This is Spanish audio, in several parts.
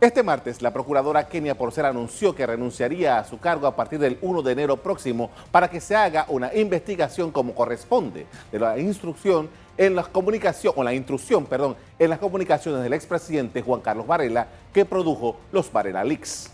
Este martes, la procuradora Kenia Porcel anunció que renunciaría a su cargo a partir del 1 de enero próximo para que se haga una investigación como corresponde de la instrucción en las comunicaciones, o la intrusión, perdón, en las comunicaciones del expresidente Juan Carlos Varela que produjo los Varela Leaks.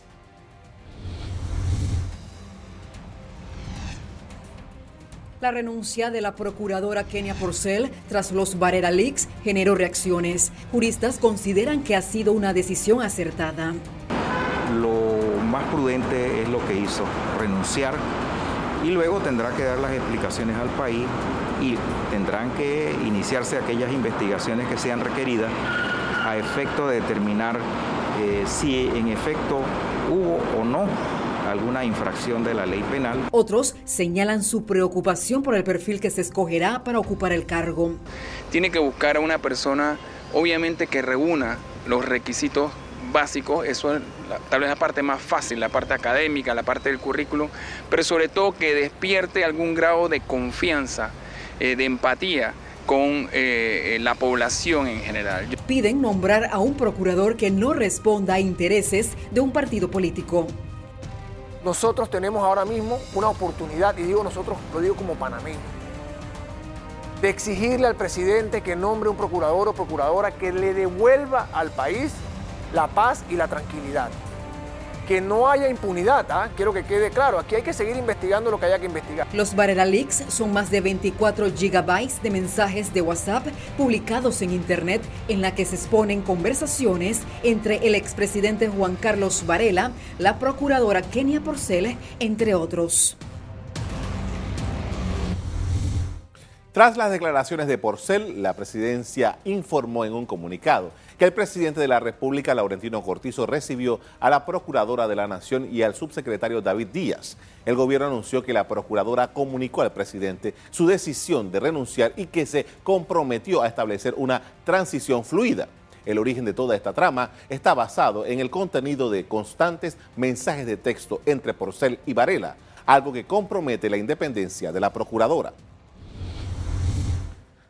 La renuncia de la procuradora Kenia Porcel tras los Varela Leaks generó reacciones. Juristas consideran que ha sido una decisión acertada. Lo más prudente es lo que hizo, renunciar y luego tendrá que dar las explicaciones al país y tendrán que iniciarse aquellas investigaciones que sean requeridas a efecto de determinar eh, si en efecto hubo o no alguna infracción de la ley penal. Otros señalan su preocupación por el perfil que se escogerá para ocupar el cargo. Tiene que buscar a una persona, obviamente, que reúna los requisitos básicos, eso es tal vez la parte más fácil, la parte académica, la parte del currículum, pero sobre todo que despierte algún grado de confianza, eh, de empatía con eh, la población en general. Piden nombrar a un procurador que no responda a intereses de un partido político nosotros tenemos ahora mismo una oportunidad, y digo nosotros, lo digo como panameño, de exigirle al presidente que nombre un procurador o procuradora que le devuelva al país la paz y la tranquilidad que no haya impunidad. ¿ah? Quiero que quede claro, aquí hay que seguir investigando lo que haya que investigar. Los Varela Leaks son más de 24 gigabytes de mensajes de WhatsApp publicados en Internet en la que se exponen conversaciones entre el expresidente Juan Carlos Varela, la procuradora Kenia Porcel, entre otros. Tras las declaraciones de Porcel, la presidencia informó en un comunicado que el presidente de la República, Laurentino Cortizo, recibió a la Procuradora de la Nación y al subsecretario David Díaz. El gobierno anunció que la Procuradora comunicó al presidente su decisión de renunciar y que se comprometió a establecer una transición fluida. El origen de toda esta trama está basado en el contenido de constantes mensajes de texto entre Porcel y Varela, algo que compromete la independencia de la Procuradora.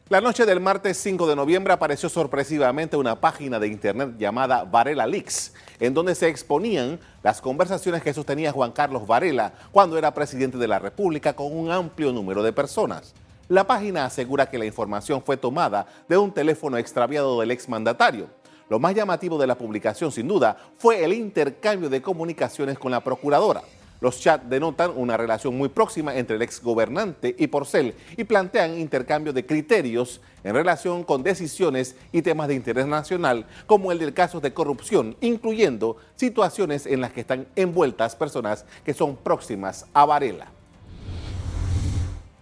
La noche del martes 5 de noviembre apareció sorpresivamente una página de internet llamada Varela Leaks, en donde se exponían las conversaciones que sostenía Juan Carlos Varela cuando era presidente de la República con un amplio número de personas. La página asegura que la información fue tomada de un teléfono extraviado del exmandatario. Lo más llamativo de la publicación, sin duda, fue el intercambio de comunicaciones con la procuradora. Los chats denotan una relación muy próxima entre el exgobernante y Porcel y plantean intercambio de criterios en relación con decisiones y temas de interés nacional, como el del caso de corrupción, incluyendo situaciones en las que están envueltas personas que son próximas a Varela.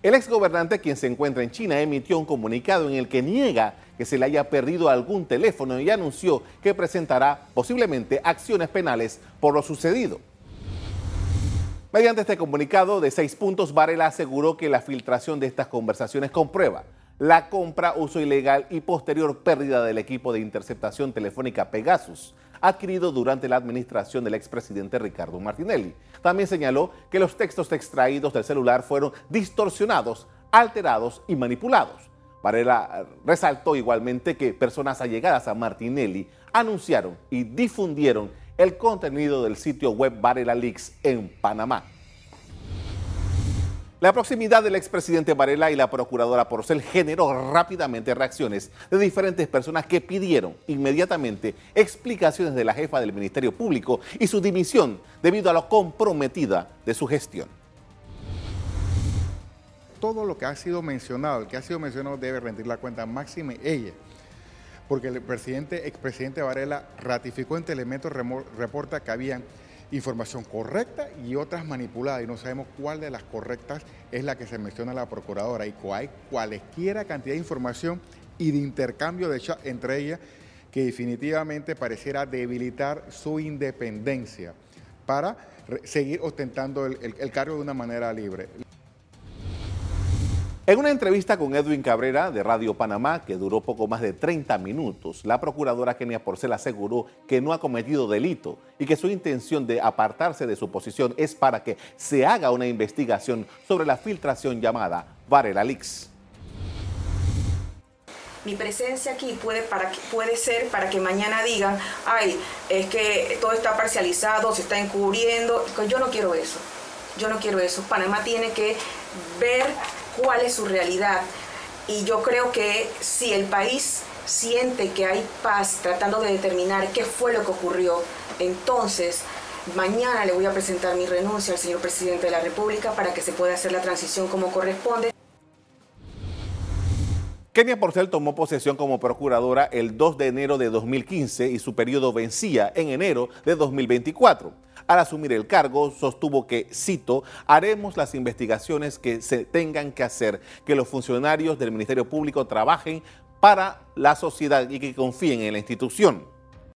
El exgobernante, quien se encuentra en China, emitió un comunicado en el que niega que se le haya perdido algún teléfono y anunció que presentará posiblemente acciones penales por lo sucedido. Mediante este comunicado de seis puntos, Varela aseguró que la filtración de estas conversaciones comprueba la compra, uso ilegal y posterior pérdida del equipo de interceptación telefónica Pegasus, adquirido durante la administración del expresidente Ricardo Martinelli. También señaló que los textos extraídos del celular fueron distorsionados, alterados y manipulados. Varela resaltó igualmente que personas allegadas a Martinelli anunciaron y difundieron el contenido del sitio web Varela Leaks en Panamá. La proximidad del expresidente Varela y la procuradora Porcel generó rápidamente reacciones de diferentes personas que pidieron inmediatamente explicaciones de la jefa del Ministerio Público y su dimisión debido a lo comprometida de su gestión. Todo lo que ha sido mencionado, el que ha sido mencionado debe rendir la cuenta máxima ella porque el presidente, expresidente Varela ratificó en Telemetro reporta que habían información correcta y otras manipuladas y no sabemos cuál de las correctas es la que se menciona la procuradora y hay cualesquiera cantidad de información y de intercambio de chat entre ellas que definitivamente pareciera debilitar su independencia para seguir ostentando el cargo de una manera libre. En una entrevista con Edwin Cabrera de Radio Panamá, que duró poco más de 30 minutos, la procuradora Kenia Porcel aseguró que no ha cometido delito y que su intención de apartarse de su posición es para que se haga una investigación sobre la filtración llamada Varela Leaks. mi presencia aquí puede, para puede ser para que mañana digan, ay, es que todo está parcializado, se está encubriendo. Yo no quiero eso. Yo no quiero eso. Panamá tiene que ver cuál es su realidad. Y yo creo que si el país siente que hay paz tratando de determinar qué fue lo que ocurrió, entonces mañana le voy a presentar mi renuncia al señor presidente de la República para que se pueda hacer la transición como corresponde. Kenia Porcel tomó posesión como procuradora el 2 de enero de 2015 y su periodo vencía en enero de 2024. Al asumir el cargo, sostuvo que, cito, haremos las investigaciones que se tengan que hacer, que los funcionarios del Ministerio Público trabajen para la sociedad y que confíen en la institución.